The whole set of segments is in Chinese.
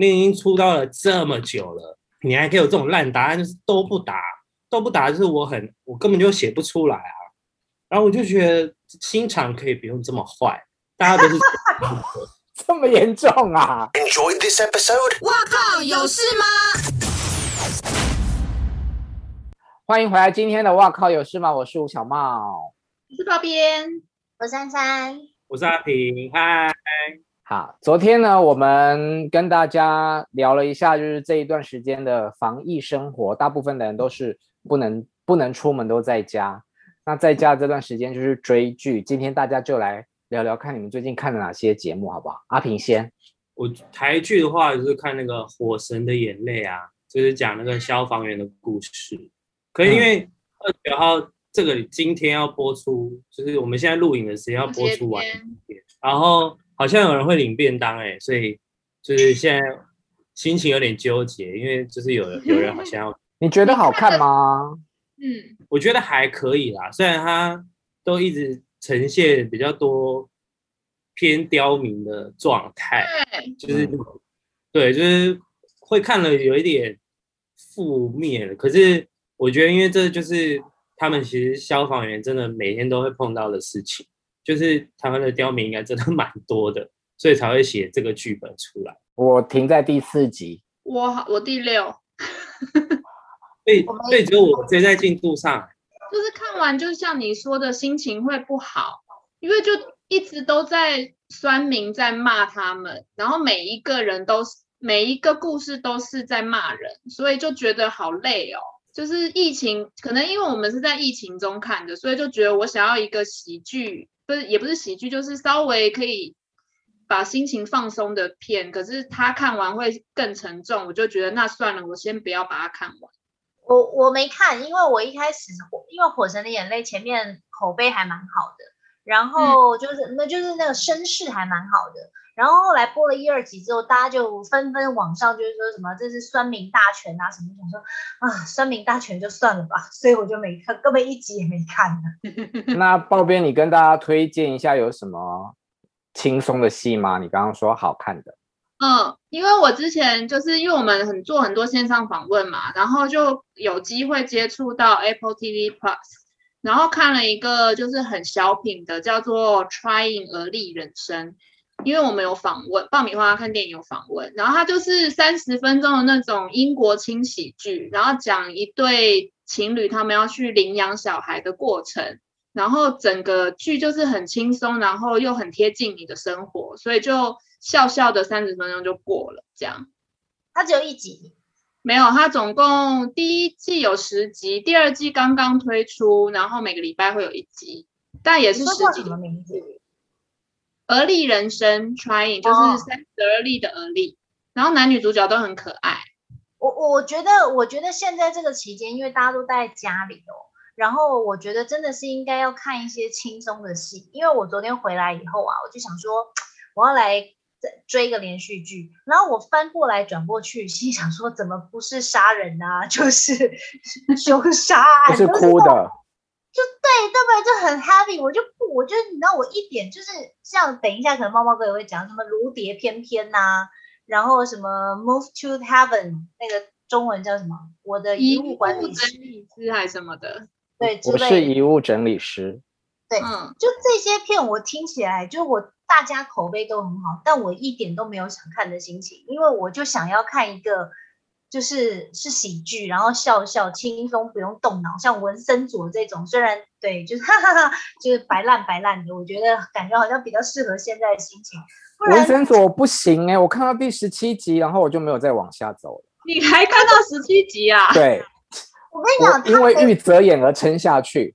你已经出道了这么久了，你还可以有这种烂答案，就是都不答，都不答，就是我很，我根本就写不出来啊。然后我就觉得心肠可以不用这么坏，大家都是 这么严重啊！Enjoy this episode。哇靠，有事吗？欢迎回来，今天的哇靠有事吗？我是吴小茂，我是包边，我是珊珊，我是阿平，嗨。好，昨天呢，我们跟大家聊了一下，就是这一段时间的防疫生活，大部分的人都是不能不能出门，都在家。那在家这段时间就是追剧。今天大家就来聊聊，看你们最近看了哪些节目，好不好？阿平先，我台剧的话就是看那个《火神的眼泪》啊，就是讲那个消防员的故事。可是因为二十九号这个今天要播出，就是我们现在录影的时间要播出完，然后。好像有人会领便当哎，所以就是现在心情有点纠结，因为就是有有人好像要。你觉得好看吗？嗯，我觉得还可以啦，虽然它都一直呈现比较多偏刁民的状态，就是、嗯、对，就是会看了有一点负面了。可是我觉得，因为这就是他们其实消防员真的每天都会碰到的事情。就是台湾的刁民应该真的蛮多的，所以才会写这个剧本出来。我停在第四集，我我第六，所以所以只有我追在进度上。就是看完，就像你说的，心情会不好，因为就一直都在酸民在骂他们，然后每一个人都是每一个故事都是在骂人，所以就觉得好累哦。就是疫情，可能因为我们是在疫情中看的，所以就觉得我想要一个喜剧。不是，也不是喜剧，就是稍微可以把心情放松的片。可是他看完会更沉重，我就觉得那算了，我先不要把它看完。我我没看，因为我一开始因为《火神的眼泪》前面口碑还蛮好的，然后就是、嗯、那就是那个声势还蛮好的。然后后来播了一二集之后，大家就纷纷网上就是说什么这是酸民大全啊什么，想说啊酸民大全就算了吧，所以我就没看，根本一集也没看呢。那鲍边，你跟大家推荐一下有什么轻松的戏吗？你刚刚说好看的。嗯，因为我之前就是因为我们很做很多线上访问嘛，然后就有机会接触到 Apple TV Plus，然后看了一个就是很小品的，叫做《Trying 而立人生》。因为我们有访问爆米花看电影有访问，然后它就是三十分钟的那种英国轻喜剧，然后讲一对情侣他们要去领养小孩的过程，然后整个剧就是很轻松，然后又很贴近你的生活，所以就笑笑的三十分钟就过了。这样，它只有一集？没有，它总共第一季有十集，第二季刚刚推出，然后每个礼拜会有一集，但也是十集。什么名字？而立人生，trying 就是三十而立的而立，然后男女主角都很可爱。我我觉得，我觉得现在这个期间，因为大家都待在家里哦，然后我觉得真的是应该要看一些轻松的戏。因为我昨天回来以后啊，我就想说我要来追一个连续剧，然后我翻过来转过去，心想说怎么不是杀人啊，就是凶杀案，是哭的。就对，对不对？就很 happy，我就不，我就你知道，我一点就是像等一下，可能猫猫哥也会讲什么如蝶翩翩呐，然后什么 move to heaven，那个中文叫什么？我的遗物管理师还是什么的？对，我是遗物整理师。对，嗯，就这些片我听起来，就我大家口碑都很好，但我一点都没有想看的心情，因为我就想要看一个。就是是喜剧，然后笑笑轻松，不用动脑，像文森佐这种，虽然对，就是哈哈哈，就是白烂白烂的，我觉得感觉好像比较适合现在的心情。文森佐不行哎、欸，我看到第十七集，然后我就没有再往下走了。你还看到十七集啊？对，我跟你讲，因为玉泽演而撑下去。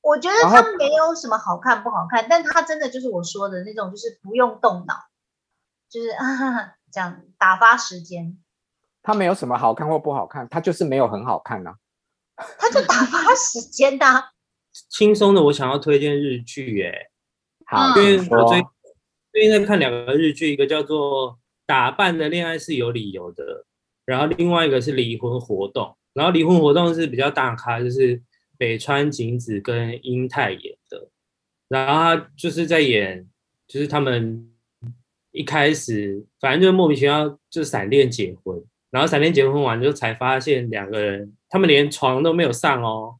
我觉得他没有什么好看不好看，但他真的就是我说的那种，就是不用动脑，就是啊这样打发时间。他没有什么好看或不好看，他就是没有很好看呐、啊。他就打发时间的、啊。轻松的，我想要推荐日剧耶。好，因为我最最近在看两个日剧，一个叫做《打扮的恋爱是有理由的》，然后另外一个是《离婚活动》。然后《离婚活动》是比较大咖，就是北川景子跟英泰演的。然后他就是在演，就是他们一开始反正就莫名其妙就闪电结婚，然后闪电结婚完就才发现两个人他们连床都没有上哦，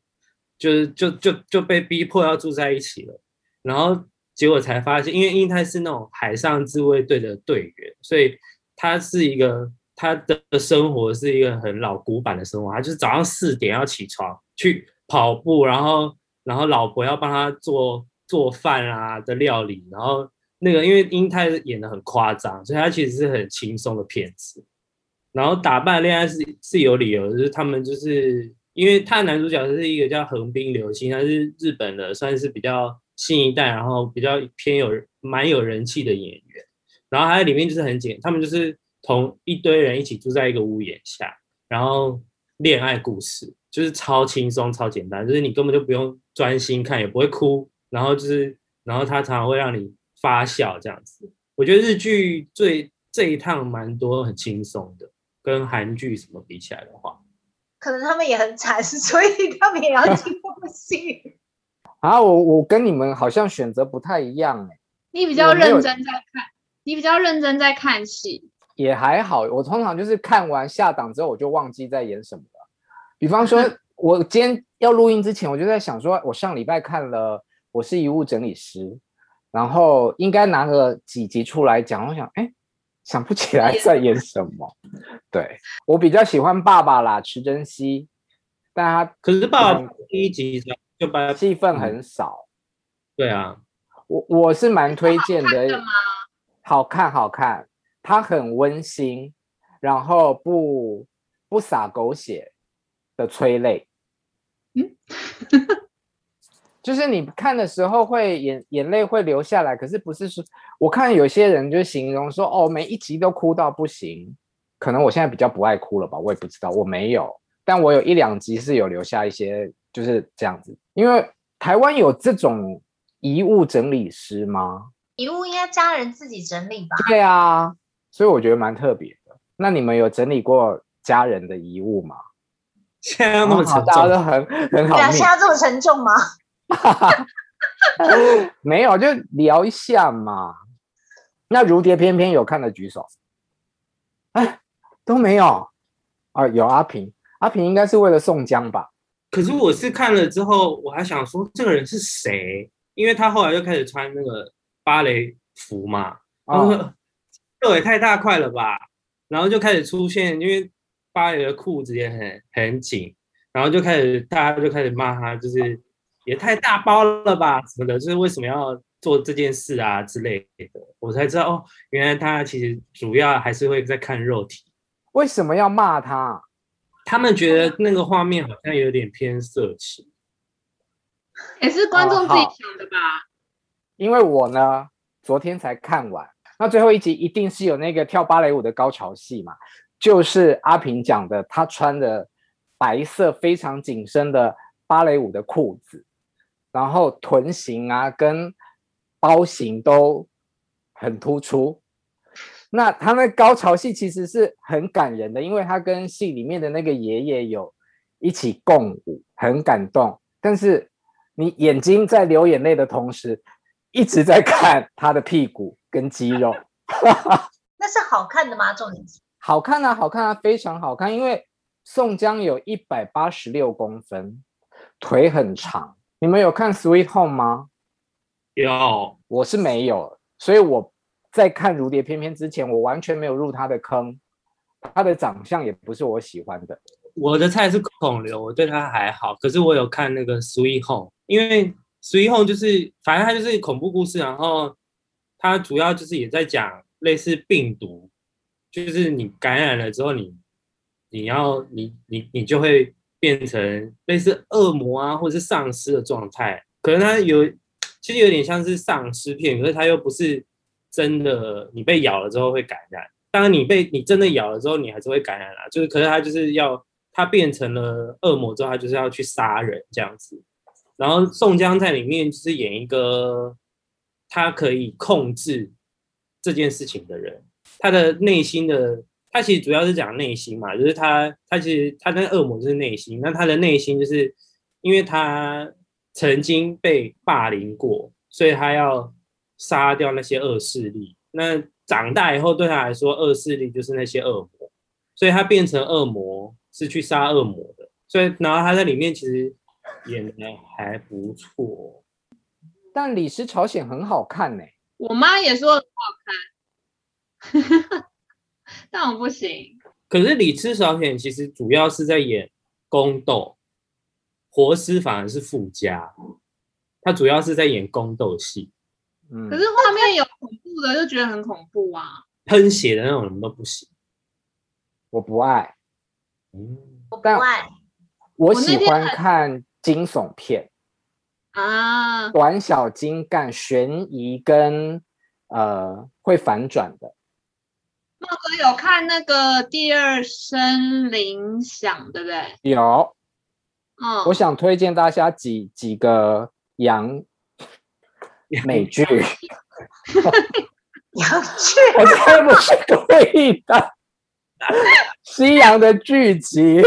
就是就就就被逼迫要住在一起了，然后结果才发现，因为英泰是那种海上自卫队的队员，所以他是一个他的生活是一个很老古板的生活，他就是早上四点要起床去跑步，然后然后老婆要帮他做做饭啊的料理，然后。那个，因为英泰演的很夸张，所以他其实是很轻松的片子。然后打扮恋爱是是有理由的，就是他们就是因为他的男主角是一个叫横滨流星，他是日本的，算是比较新一代，然后比较偏有蛮有人气的演员。然后他在里面就是很简，他们就是同一堆人一起住在一个屋檐下，然后恋爱故事就是超轻松、超简单，就是你根本就不用专心看，也不会哭。然后就是，然后他常常会让你。发笑这样子，我觉得日剧最这一趟蛮多很轻松的，跟韩剧什么比起来的话，可能他们也很惨，所以他们也要进入戏。啊，我我跟你们好像选择不太一样哎。你比较认真在看，你比较认真在看戏，也还好。我通常就是看完下档之后，我就忘记在演什么了。比方说，我今天要录音之前，我就在想说，我上礼拜看了《我是遗物整理师》。然后应该拿个几集出来讲，我想，哎，想不起来在演什么。对，我比较喜欢爸爸啦，池珍熙，但他可是爸爸第一集就把戏份很少。对啊，我我是蛮推荐的，好看好看，他很温馨，然后不不洒狗血的催泪。嗯。就是你看的时候会眼眼泪会流下来，可是不是说我看有些人就形容说哦，每一集都哭到不行，可能我现在比较不爱哭了吧，我也不知道，我没有，但我有一两集是有留下一些就是这样子，因为台湾有这种遗物整理师吗？遗物应该家人自己整理吧？对啊，所以我觉得蛮特别的。那你们有整理过家人的遗物吗？现在那么沉重，哦、大家都很很好。对啊，现在这么沉重吗？没有，就聊一下嘛。那如蝶翩翩有看的举手。哎，都没有啊？有阿平，阿平应该是为了宋江吧？可是我是看了之后，我还想说这个人是谁？因为他后来就开始穿那个芭蕾服嘛。哦，这也太大块了吧？然后就开始出现，因为芭蕾的裤子也很很紧，然后就开始大家就开始骂他，就是。也太大包了吧，什么的，就是为什么要做这件事啊之类的，我才知道哦，原来他其实主要还是会在看肉体。为什么要骂他？他们觉得那个画面好像有点偏色情，也是观众自己想的吧？哦，因为我呢，昨天才看完，那最后一集一定是有那个跳芭蕾舞的高潮戏嘛，就是阿平讲的，他穿的白色非常紧身的芭蕾舞的裤子。然后臀型啊，跟包型都很突出。那他们高潮戏其实是很感人的，因为他跟戏里面的那个爷爷有一起共舞，很感动。但是你眼睛在流眼泪的同时，一直在看他的屁股跟肌肉。那是好看的吗？重点是好看啊，好看啊，非常好看。因为宋江有一百八十六公分，腿很长。你们有看《Sweet Home》吗？有，我是没有，所以我在看《如蝶翩翩》之前，我完全没有入他的坑。他的长相也不是我喜欢的。我的菜是孔刘，我对他还好。可是我有看那个《Sweet Home》，因为《Sweet Home》就是反正他就是恐怖故事，然后他主要就是也在讲类似病毒，就是你感染了之后你，你你要你你你就会。变成类似恶魔啊，或者是丧尸的状态，可能它有，其实有点像是丧尸片，可是它又不是真的。你被咬了之后会感染，当然你被你真的咬了之后，你还是会感染啦。就是，可是它就是要，它变成了恶魔之后，它就是要去杀人这样子。然后宋江在里面就是演一个，他可以控制这件事情的人，他的内心的。他其实主要是讲内心嘛，就是他他其实他跟恶魔就是内心，那他的内心就是因为他曾经被霸凌过，所以他要杀掉那些恶势力。那长大以后对他来说，恶势力就是那些恶魔，所以他变成恶魔是去杀恶魔的。所以，然后他在里面其实演的还不错。但《李氏朝鲜》很好看呢、欸，我妈也说很好看，但我不行。可是《李尸朝鲜》其实主要是在演宫斗，活尸反而是附加，他主要是在演宫斗戏。嗯，可是画面有恐怖的，就觉得很恐怖啊！喷血的那种人都不行，我不爱。嗯，我不爱。我喜欢看惊悚片。啊，短小精干、悬疑跟呃会反转的。茂哥有看那个第二声铃响，对不对？有。嗯，我想推荐大家几几个洋美剧。洋剧，我才不是故意的。西洋的剧集。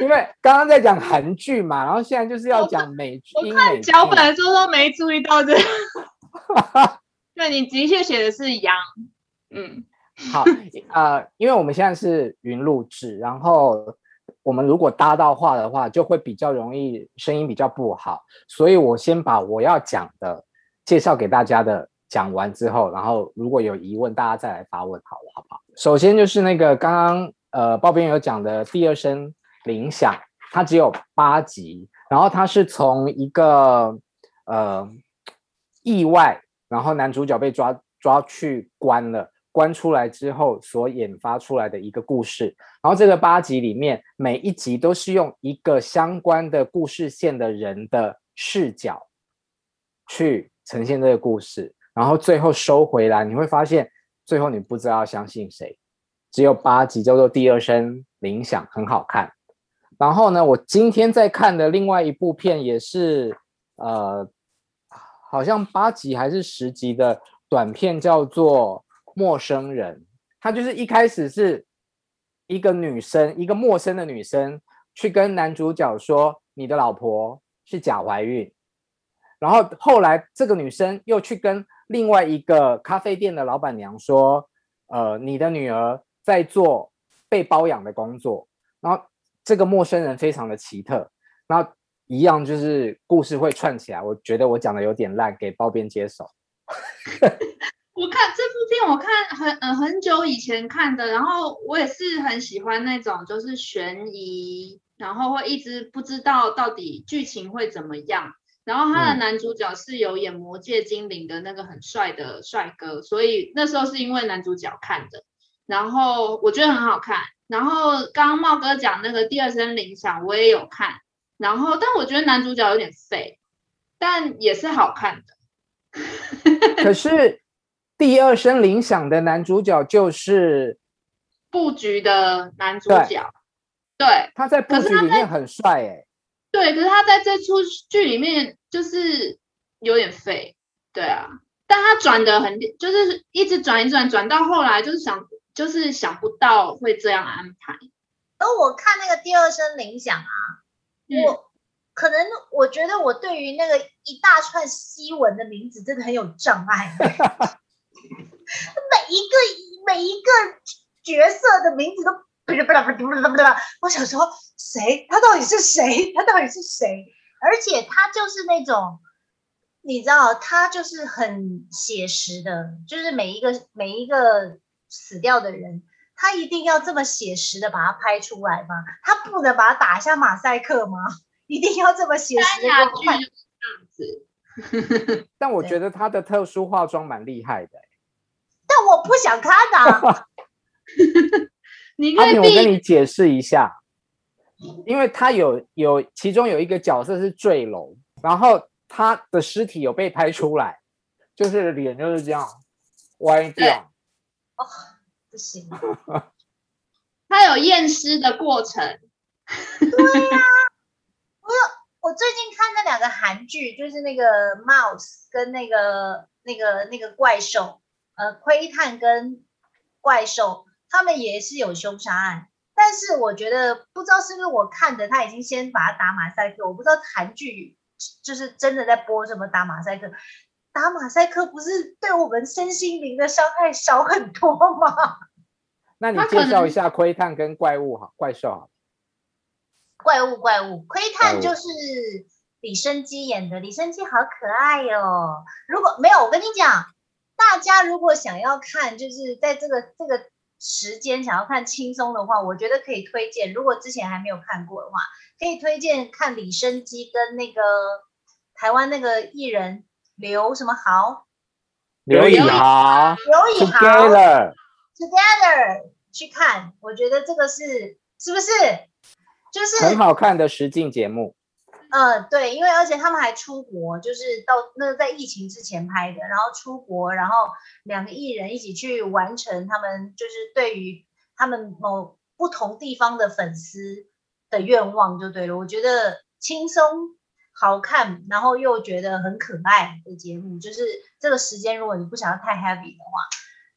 因为刚刚在讲韩剧嘛，然后现在就是要讲美剧。我看脚本的时候都没注意到这个。对，你的确写的是羊。嗯，好，呃，因为我们现在是云录制，然后我们如果搭到话的话，就会比较容易声音比较不好，所以我先把我要讲的介绍给大家的讲完之后，然后如果有疑问，大家再来发问，好了，好不好？首先就是那个刚刚。呃，报编有讲的第二声铃响，它只有八集，然后它是从一个呃意外，然后男主角被抓抓去关了，关出来之后所引发出来的一个故事。然后这个八集里面，每一集都是用一个相关的故事线的人的视角去呈现这个故事，然后最后收回来，你会发现最后你不知道相信谁。只有八集，叫做《第二声铃响》，很好看。然后呢，我今天在看的另外一部片也是，呃，好像八集还是十集的短片，叫做《陌生人》。它就是一开始是一个女生，一个陌生的女生，去跟男主角说：“你的老婆是假怀孕。”然后后来这个女生又去跟另外一个咖啡店的老板娘说：“呃，你的女儿。”在做被包养的工作，然后这个陌生人非常的奇特，然后一样就是故事会串起来。我觉得我讲的有点烂，给包编接手。我看这部片，我看很嗯、呃、很久以前看的，然后我也是很喜欢那种就是悬疑，然后会一直不知道到底剧情会怎么样。然后他的男主角是有演《魔界精灵》的那个很帅的帅哥，所以那时候是因为男主角看的。然后我觉得很好看，然后刚刚茂哥讲那个第二声铃响，我也有看，然后但我觉得男主角有点废，但也是好看的。可是第二声铃响的男主角就是布局的男主角，对，对他在布局里面很帅哎、欸，对，可是他在这出剧里面就是有点废，对啊，但他转的很，就是一直转一转，转到后来就是想。就是想不到会这样安排。而我看那个第二声铃响啊，嗯、我可能我觉得我对于那个一大串西文的名字真的很有障碍。每一个每一个角色的名字都不不不不不不，我想说谁？他到底是谁？他到底是谁？而且他就是那种，你知道，他就是很写实的，就是每一个每一个。死掉的人，他一定要这么写实的把它拍出来吗？他不能把它打一下马赛克吗？一定要这么写实的拍？这样子。但我觉得他的特殊化妆蛮厉害的。但我不想看啊。你阿平，我跟你解释一下，因为他有有其中有一个角色是坠楼，然后他的尸体有被拍出来，就是脸就是这样歪掉。哦，不行，他有验尸的过程。对呀、啊，我有，我最近看那两个韩剧，就是那个 Mouse 跟那个那个那个怪兽，呃，窥探跟怪兽，他们也是有凶杀案。但是我觉得不知道是不是我看的，他已经先把它打马赛克，我不知道韩剧就是真的在播什么打马赛克。打马赛克不是对我们身心灵的伤害少很多吗？那你介绍一下窥探跟怪物哈，怪兽哈。怪物怪物，窥探就是李昇基演的，李昇基好可爱哟、哦。如果没有，我跟你讲，大家如果想要看，就是在这个这个时间想要看轻松的话，我觉得可以推荐。如果之前还没有看过的话，可以推荐看李生基跟那个台湾那个艺人。刘什么豪？刘以豪，刘以豪，Together，Together Together 去看，我觉得这个是是不是就是很好看的实境节目？呃，对，因为而且他们还出国，就是到那在疫情之前拍的，然后出国，然后两个艺人一起去完成他们就是对于他们某不同地方的粉丝的愿望就对了，我觉得轻松。好看，然后又觉得很可爱的节目，就是这个时间，如果你不想要太 heavy 的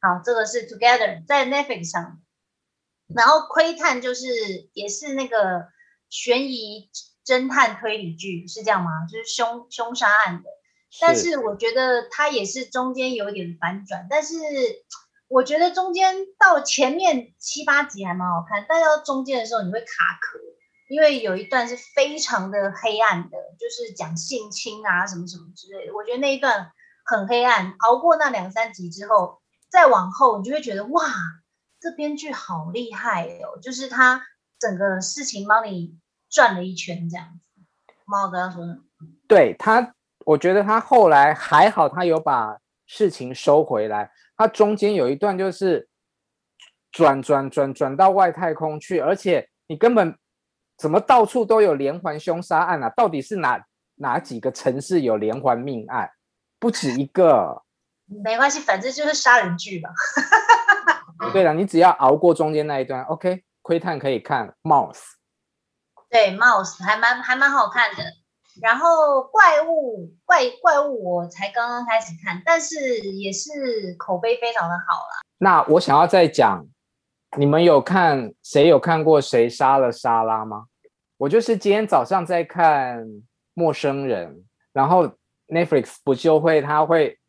话，好，这个是 Together 在 Netflix 上，然后窥探就是也是那个悬疑侦探推理剧，是这样吗？就是凶凶杀案的，但是我觉得它也是中间有点反转，但是我觉得中间到前面七八集还蛮好看，但到中间的时候你会卡壳。因为有一段是非常的黑暗的，就是讲性侵啊什么什么之类的。我觉得那一段很黑暗，熬过那两三集之后，再往后你就会觉得哇，这编剧好厉害哦！就是他整个事情帮你转了一圈这样子。猫哥要说什么？对他，我觉得他后来还好，他有把事情收回来。他中间有一段就是转转转转到外太空去，而且你根本。怎么到处都有连环凶杀案啊？到底是哪哪几个城市有连环命案？不止一个。没关系，反正就是杀人剧吧。对了，你只要熬过中间那一段，OK，窥探可以看。Mouse，对，Mouse 还蛮还蛮好看的。然后怪物怪怪物我才刚刚开始看，但是也是口碑非常的好啦。那我想要再讲，你们有看谁有看过谁杀了莎拉吗？我就是今天早上在看《陌生人》，然后 Netflix 不就会他会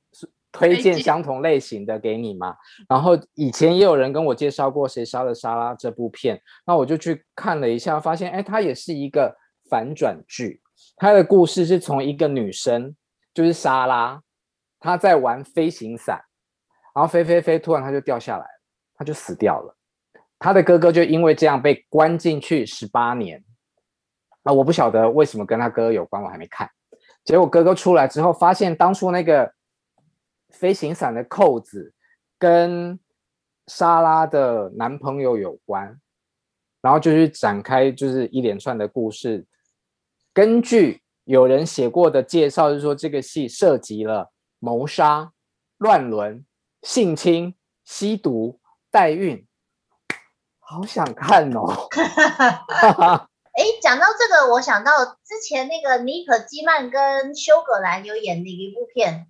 推荐相同类型的给你吗？然后以前也有人跟我介绍过《谁杀了莎拉》这部片，那我就去看了一下，发现哎，它也是一个反转剧。它的故事是从一个女生，就是莎拉，她在玩飞行伞，然后飞飞飞，突然她就掉下来，她就死掉了。她的哥哥就因为这样被关进去十八年。那我不晓得为什么跟他哥哥有关，我还没看。结果哥哥出来之后，发现当初那个飞行伞的扣子跟莎拉的男朋友有关，然后就去展开就是一连串的故事。根据有人写过的介绍，就是说这个戏涉及了谋杀、乱伦、性侵、吸毒、代孕，好想看哦。哎，讲到这个，我想到之前那个妮可基曼跟休葛兰有演的一部片，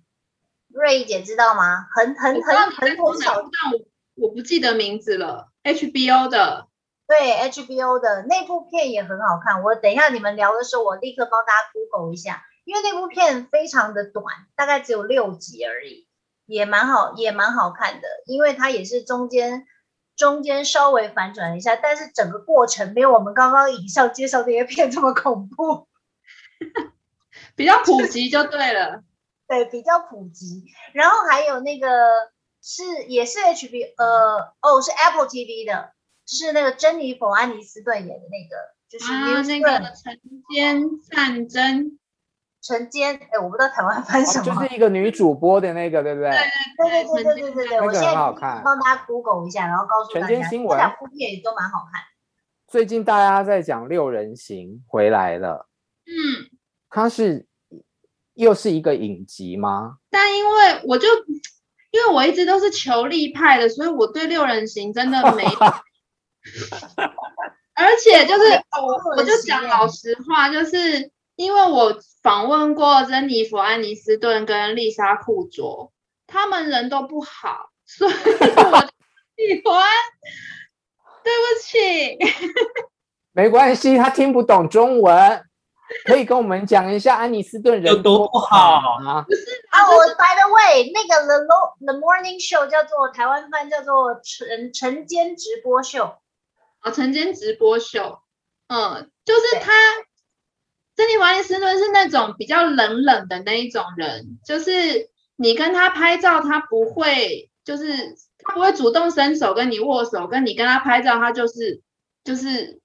瑞姐知道吗？很很很很很少，但我我不记得名字了。HBO 的，对，HBO 的那部片也很好看。我等一下你们聊的时候，我立刻帮大家 Google 一下，因为那部片非常的短，大概只有六集而已，也蛮好，也蛮好看的，因为它也是中间。中间稍微反转一下，但是整个过程没有我们刚刚以上介绍这些片这么恐怖，比较普及就对了。对，比较普及。然后还有那个是也是 HBO 呃哦是 Apple TV 的，是那个珍妮佛安妮斯顿演的那个，就是、啊、那个晨间战争。晨间，哎，我不知道台湾翻什么，就是一个女主播的那个，对不对？对对对对对对对对，我现在帮大家 Google 一下，然后告诉大家，晨间新闻这两部片也都蛮好看。最近大家在讲《六人行》回来了，嗯，它是又是一个影集吗？但因为我就因为我一直都是求力派的，所以我对《六人行》真的没，而且就是我我就讲老实话，就是。因为我访问过珍妮弗·安妮斯顿跟丽莎·库卓，他们人都不好，所以我喜欢。对不起，没关系，他听不懂中文。可以跟我们讲一下安妮斯顿人有多不好吗？不是啊，我 by the way，那个 The Lo The Morning Show 叫做台湾翻叫做晨晨间直播秀啊，晨间直播秀，嗯，就是他，珍妮弗安妮斯顿是那种比较冷冷的那一种人，就是你跟他拍照，他不会，就是他不会主动伸手跟你握手，跟你跟他拍照，他就是就是。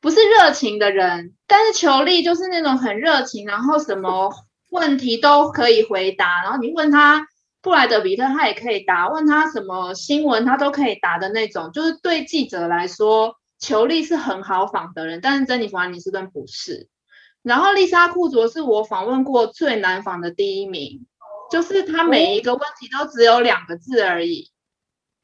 不是热情的人，但是裘力就是那种很热情，然后什么问题都可以回答，然后你问他布莱德比特，他也可以答；问他什么新闻，他都可以答的那种。就是对记者来说，裘力是很好访的人，但是珍妮弗·安妮斯顿不是。然后丽莎·库卓是我访问过最难访的第一名，就是他每一个问题都只有两个字而已，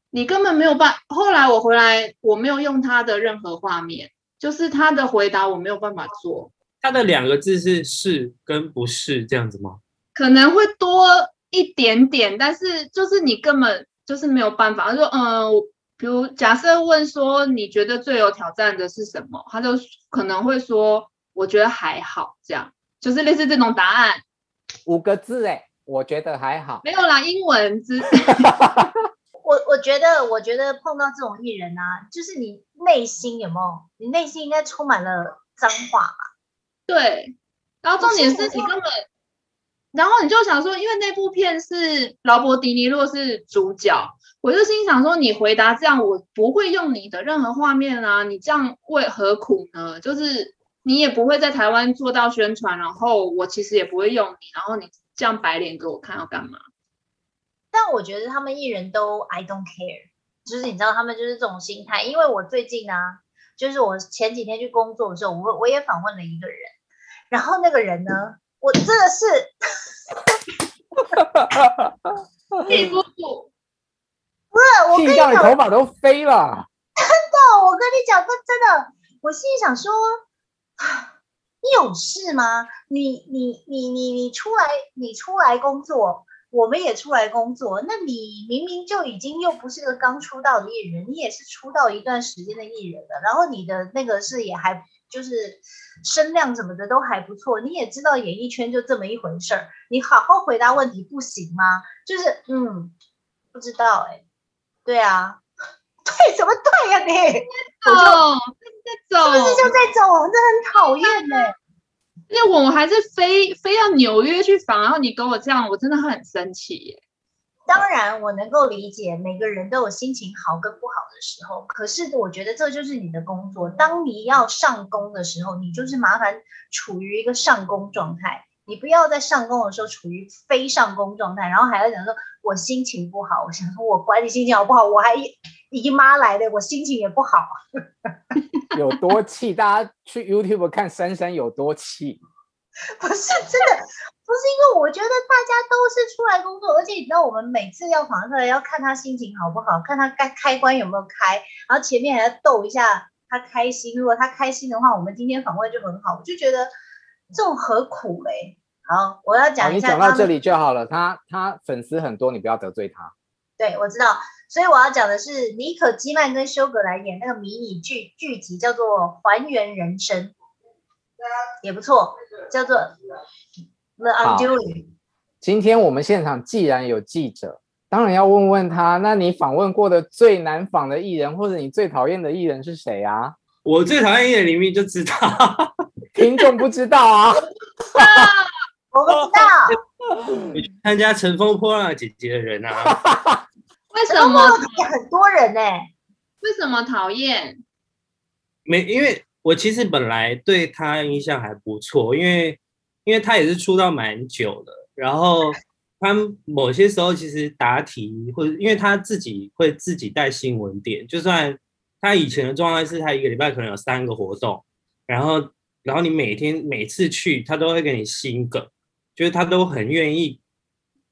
你根本没有办。后来我回来，我没有用他的任何画面。就是他的回答我没有办法做，他的两个字是是跟不是这样子吗？可能会多一点点，但是就是你根本就是没有办法。他说，嗯，比如假设问说你觉得最有挑战的是什么，他就可能会说我觉得还好，这样就是类似这种答案。五个字哎，我觉得还好。没有啦，英文字。我我觉得，我觉得碰到这种艺人啊，就是你内心有没有？你内心应该充满了脏话吧？对。然后重点是你根本，然后你就想说，因为那部片是劳勃迪尼洛是主角，我就心想说，你回答这样，我不会用你的任何画面啊，你这样为何苦呢？就是你也不会在台湾做到宣传，然后我其实也不会用你，然后你这样摆脸给我看要干嘛？但我觉得他们艺人都 I don't care，就是你知道他们就是这种心态。因为我最近呢、啊，就是我前几天去工作的时候，我我也访问了一个人，然后那个人呢，我真的是，记不住 不是我跟你讲，你头发都飞了，真的，我跟你讲，这真的，我心里想说，你有事吗？你你你你你出来，你出来工作。我们也出来工作，那你明明就已经又不是个刚出道的艺人，你也是出道一段时间的艺人了，然后你的那个是也还就是声量什么的都还不错，你也知道演艺圈就这么一回事儿，你好好回答问题不行吗？就是嗯，不知道哎、欸，对啊，对什么对呀、啊、你？在走，在走，是不是就在走？真的很讨厌 哎、欸。那我我还是非非要纽约去访，然后你跟我这样，我真的很生气耶。当然，我能够理解每个人都有心情好跟不好的时候，可是我觉得这就是你的工作。当你要上工的时候，你就是麻烦处于一个上工状态，你不要在上工的时候处于非上工状态，然后还要讲说我心情不好。我想说，我管你心情好不好，我还姨妈来的，我心情也不好。有多气？大家去 YouTube 看珊珊有多气？不是真的，不是因为我觉得大家都是出来工作，而且你知道，我们每次要访客要看他心情好不好，看他该开关有没有开，然后前面还要逗一下他开心。如果他开心的话，我们今天访问就很好。我就觉得这种何苦嘞？好，我要讲一下。你讲到这里就好了。他他粉丝很多，你不要得罪他。对，我知道。所以我要讲的是，尼可基曼跟休格兰演那个迷你剧剧集，叫做《还原人生》，也不错，叫做《The Undoing》。今天我们现场既然有记者，当然要问问他，那你访问过的最难访的艺人，或者你最讨厌的艺人是谁啊？我最讨厌艺人里面就知道，听众不知道啊。参加《乘风破浪的姐姐》的人啊。为什么很多人呢？为什么讨厌？没，因为我其实本来对他印象还不错，因为因为他也是出道蛮久的，然后他某些时候其实答题或者因为他自己会自己带新闻点，就算他以前的状态是他一个礼拜可能有三个活动，然后然后你每天每次去他都会给你新梗，就是他都很愿意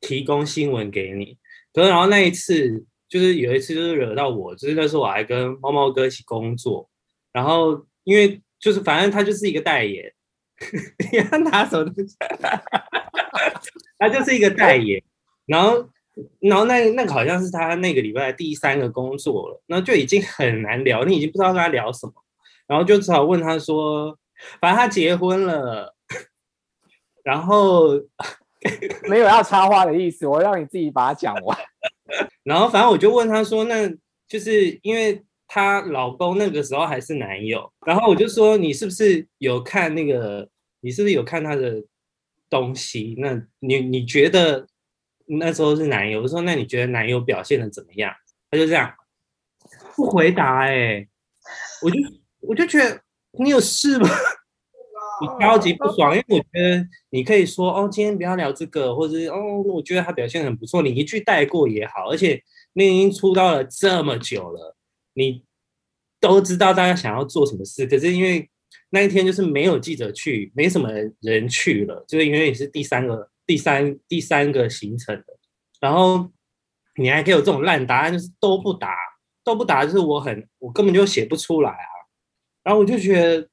提供新闻给你。可是，然后那一次就是有一次，就是惹到我，就是那时候我还跟猫猫哥一起工作，然后因为就是反正他就是一个代言，他拿手的，他就是一个代言，然后然后那那个好像是他那个礼拜第三个工作了，然后就已经很难聊，你已经不知道跟他聊什么，然后就只好问他说，反正他结婚了，然后 没有要插话的意思，我让你自己把它讲完。然后反正我就问他说，那就是因为她老公那个时候还是男友，然后我就说你是不是有看那个？你是不是有看他的东西？那你你觉得那时候是男友？我说那你觉得男友表现的怎么样？他就这样不回答哎、欸，我就我就觉得你有事吗？你超级不爽，因为我觉得你可以说哦，今天不要聊这个，或者是哦，我觉得他表现很不错，你一句带过也好。而且你已经出道了这么久了，你都知道大家想要做什么事，可是因为那一天就是没有记者去，没什么人去了，就是因为你是第三个、第三、第三个行程的，然后你还可以有这种烂答案，就是都不答，都不答，就是我很我根本就写不出来啊，然后我就觉得。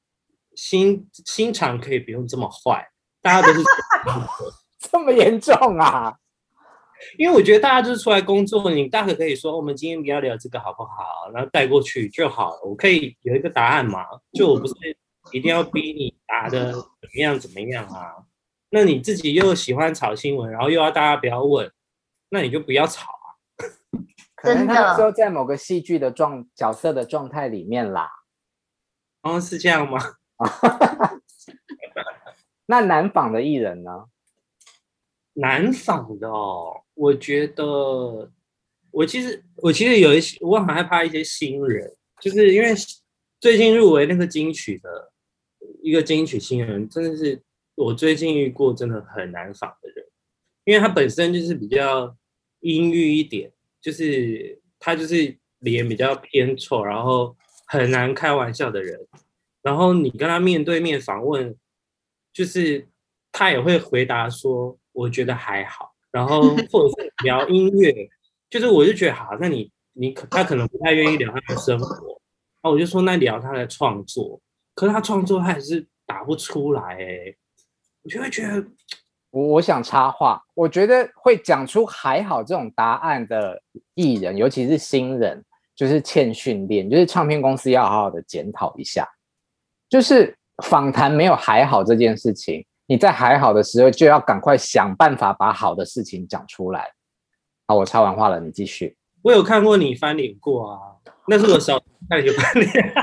心心肠可以不用这么坏，大家都是 这么严重啊？因为我觉得大家就是出来工作，你大可可以说我们今天不要聊这个好不好？然后带过去就好了。我可以有一个答案嘛？就我不是一定要逼你答的怎么样怎么样啊？那你自己又喜欢炒新闻，然后又要大家不要问，那你就不要炒啊。可能他说在某个戏剧的状角色的状态里面啦。哦，是这样吗？那南纺的艺人呢？南纺的哦，我觉得我其实我其实有一些我很害怕一些新人，就是因为最近入围那个金曲的一个金曲新人，真的是我最近遇过真的很难纺的人，因为他本身就是比较阴郁一点，就是他就是脸比较偏臭，然后很难开玩笑的人。然后你跟他面对面访问，就是他也会回答说：“我觉得还好。”然后 或者是聊音乐，就是我就觉得好，那你你可他可能不太愿意聊他的生活，然后我就说那聊他的创作，可是他创作他还是打不出来哎，我就会觉得，我我想插话，我觉得会讲出还好这种答案的艺人，尤其是新人，就是欠训练，就是唱片公司要好好的检讨一下。就是访谈没有还好这件事情，你在还好的时候就要赶快想办法把好的事情讲出来。好，我插完话了，你继续。我有看过你翻脸过啊，那是我小看你翻脸。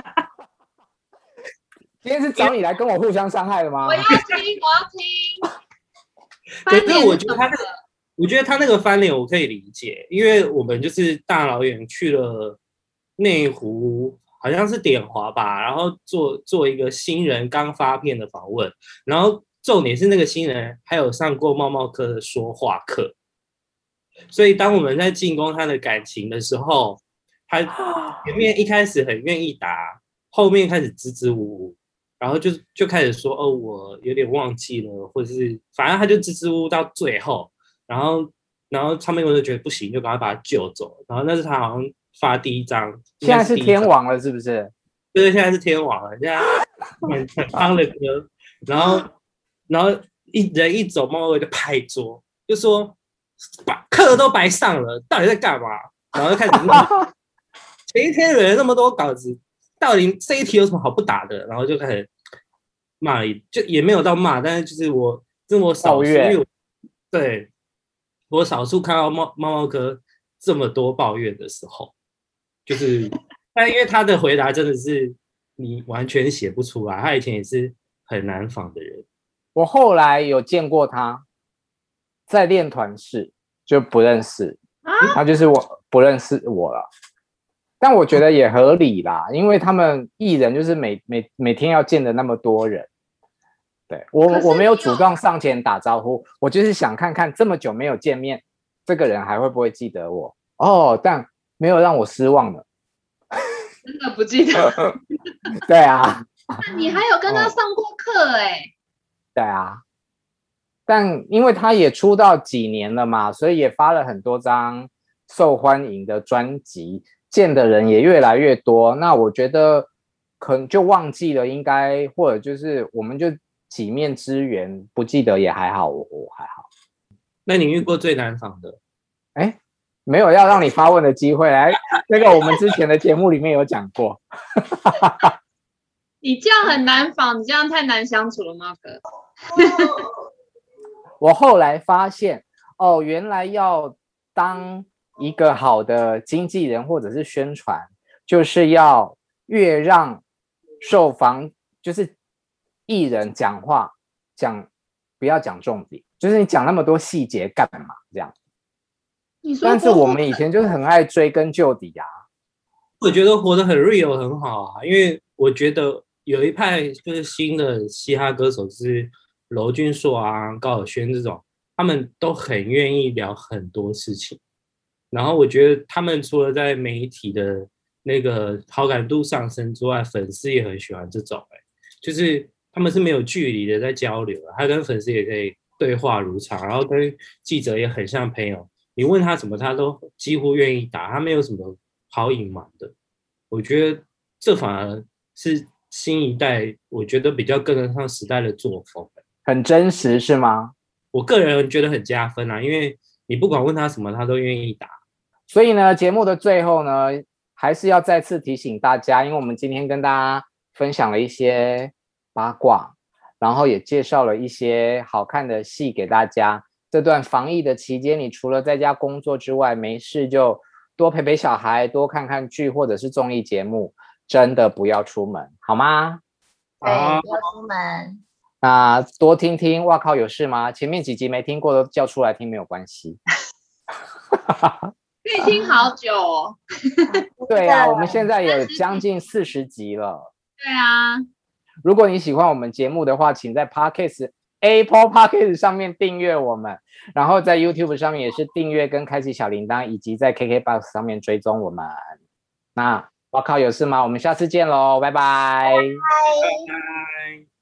今天是找你来跟我互相伤害的吗？我要听，我要听。可是我觉得他那个，我觉得他那个翻脸我可以理解，因为我们就是大老远去了内湖。好像是点华吧，然后做做一个新人刚发片的访问，然后重点是那个新人还有上过茂茂科的说话课，所以当我们在进攻他的感情的时候，他前面一开始很愿意答，后面开始支支吾吾，然后就就开始说哦，我有点忘记了，或者是反正他就支支吾吾到最后，然后然后唱片公司觉得不行，就赶快把他救走，然后那是他好像。发第一张，现在是天王了，是不是？对，现在是天王了。现在很夯的歌，然后，然后一人一走，猫哥就拍桌，就说把课都白上了，到底在干嘛？然后就开始骂，前一天有人那么多稿子，到底这一题有什么好不打的？然后就开始骂，就也没有到骂，但是就是我，这我少数，对，我少数看到猫猫猫哥这么多抱怨的时候。就是，但因为他的回答真的是你完全写不出来。他以前也是很难仿的人。我后来有见过他，在练团室就不认识，他就是我不认识我了。但我觉得也合理啦，因为他们艺人就是每每每天要见的那么多人。对，我我没有主动上前打招呼，我就是想看看这么久没有见面，这个人还会不会记得我？哦，但。没有让我失望的，真的不记得。对啊，那你还有跟他上过课哎、欸？对啊，但因为他也出道几年了嘛，所以也发了很多张受欢迎的专辑，见的人也越来越多。那我觉得可能就忘记了，应该或者就是我们就几面之缘，不记得也还好，我我还好。那你遇过最难访的？哎。没有要让你发问的机会，来，那个我们之前的节目里面有讲过。你这样很难访，你这样太难相处了吗，哥？我后来发现，哦，原来要当一个好的经纪人或者是宣传，就是要越让受访就是艺人讲话讲不要讲重点，就是你讲那么多细节干嘛这样？但是我们以前就是很爱追根究底啊。我觉得活得很 real 很好啊，因为我觉得有一派就是新的嘻哈歌手就是娄俊硕啊、高尔宣这种，他们都很愿意聊很多事情。然后我觉得他们除了在媒体的那个好感度上升之外，粉丝也很喜欢这种、欸。哎，就是他们是没有距离的在交流，他跟粉丝也可以对话如常，然后跟记者也很像朋友。你问他什么，他都几乎愿意答，他没有什么好隐瞒的。我觉得这反而是新一代，我觉得比较跟得上时代的作风，很真实，是吗？我个人觉得很加分啊，因为你不管问他什么，他都愿意答。所以呢，节目的最后呢，还是要再次提醒大家，因为我们今天跟大家分享了一些八卦，然后也介绍了一些好看的戏给大家。这段防疫的期间，你除了在家工作之外，没事就多陪陪小孩，多看看剧或者是综艺节目，真的不要出门，好吗？对，不要出门。那多听听，哇靠，有事吗？前面几集没听过的叫出来听，没有关系。可以听好久哦。对啊，我们现在有将近四十集了。对啊。如果你喜欢我们节目的话，请在 Podcast。Apple Podcast 上面订阅我们，然后在 YouTube 上面也是订阅跟开启小铃铛，以及在 KKBOX 上面追踪我们。那我靠，有事吗？我们下次见喽，拜拜。拜拜。